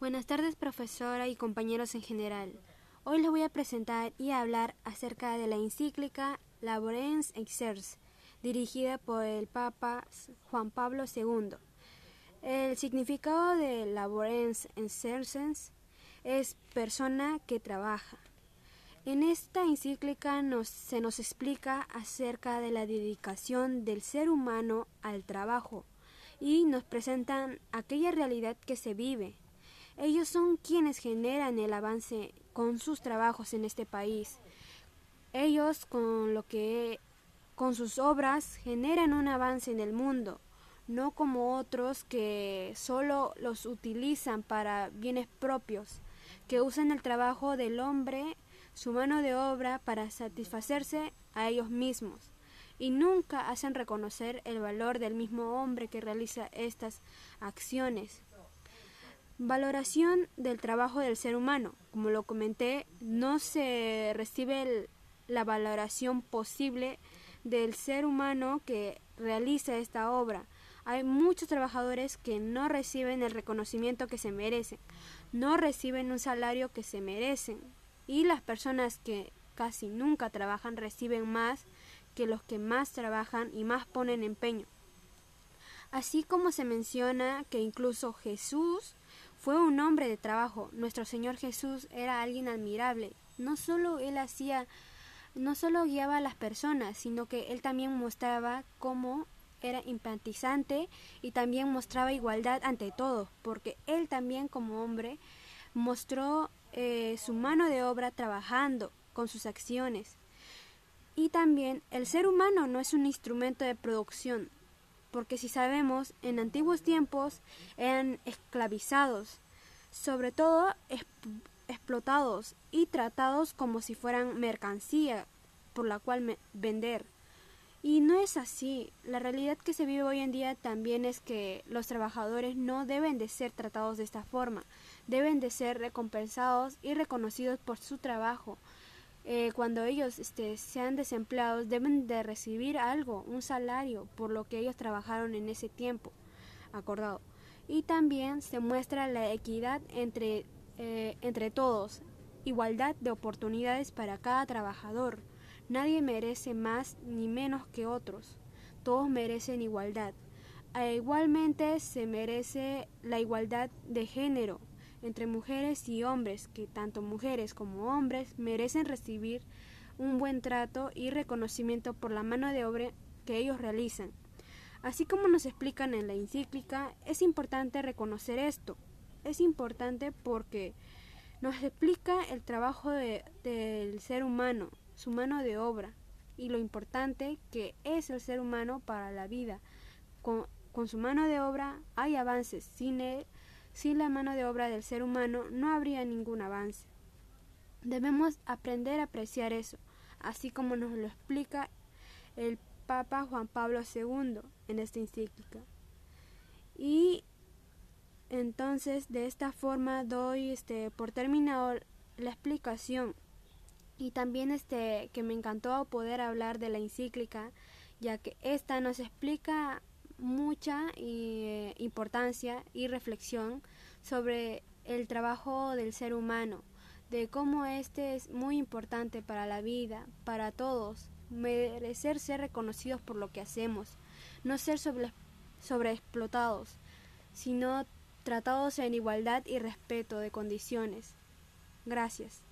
Buenas tardes, profesora y compañeros en general. Hoy les voy a presentar y hablar acerca de la encíclica Laborens Exers, dirigida por el Papa Juan Pablo II. El significado de Laborens Exercens es persona que trabaja. En esta encíclica se nos explica acerca de la dedicación del ser humano al trabajo y nos presentan aquella realidad que se vive. Ellos son quienes generan el avance con sus trabajos en este país. Ellos con lo que con sus obras generan un avance en el mundo, no como otros que solo los utilizan para bienes propios, que usan el trabajo del hombre su mano de obra para satisfacerse a ellos mismos y nunca hacen reconocer el valor del mismo hombre que realiza estas acciones. Valoración del trabajo del ser humano. Como lo comenté, no se recibe la valoración posible del ser humano que realiza esta obra. Hay muchos trabajadores que no reciben el reconocimiento que se merecen, no reciben un salario que se merecen, y las personas que casi nunca trabajan reciben más que los que más trabajan y más ponen empeño. Así como se menciona que incluso Jesús fue un hombre de trabajo, nuestro Señor Jesús era alguien admirable. No solo él hacía, no solo guiaba a las personas, sino que él también mostraba cómo era impantizante y también mostraba igualdad ante todo, porque él también como hombre mostró eh, su mano de obra trabajando con sus acciones. Y también el ser humano no es un instrumento de producción, porque si sabemos, en antiguos tiempos eran esclavizados, sobre todo explotados y tratados como si fueran mercancía por la cual vender. Y no es así. La realidad que se vive hoy en día también es que los trabajadores no deben de ser tratados de esta forma. Deben de ser recompensados y reconocidos por su trabajo. Eh, cuando ellos este, sean desempleados deben de recibir algo, un salario, por lo que ellos trabajaron en ese tiempo acordado. Y también se muestra la equidad entre, eh, entre todos, igualdad de oportunidades para cada trabajador. Nadie merece más ni menos que otros. Todos merecen igualdad. E igualmente se merece la igualdad de género entre mujeres y hombres, que tanto mujeres como hombres merecen recibir un buen trato y reconocimiento por la mano de obra que ellos realizan. Así como nos explican en la encíclica, es importante reconocer esto. Es importante porque nos explica el trabajo del ser humano, su mano de obra y lo importante que es el ser humano para la vida. Con, su mano de obra hay avances. Sin, sin la mano de obra del ser humano no habría ningún avance. Debemos aprender a apreciar eso, así como nos lo explica el Papa Juan Pablo II en esta encíclica. Y entonces de esta forma doy este por terminado la explicación y también este que me encantó poder hablar de la encíclica ya que esta nos explica mucha eh, importancia y reflexión sobre el trabajo del ser humano, de cómo este es muy importante para la vida, para todos, merecer ser reconocidos por lo que hacemos, no ser sobre, sobreexplotados, sino tratados en igualdad y respeto de condiciones. Gracias.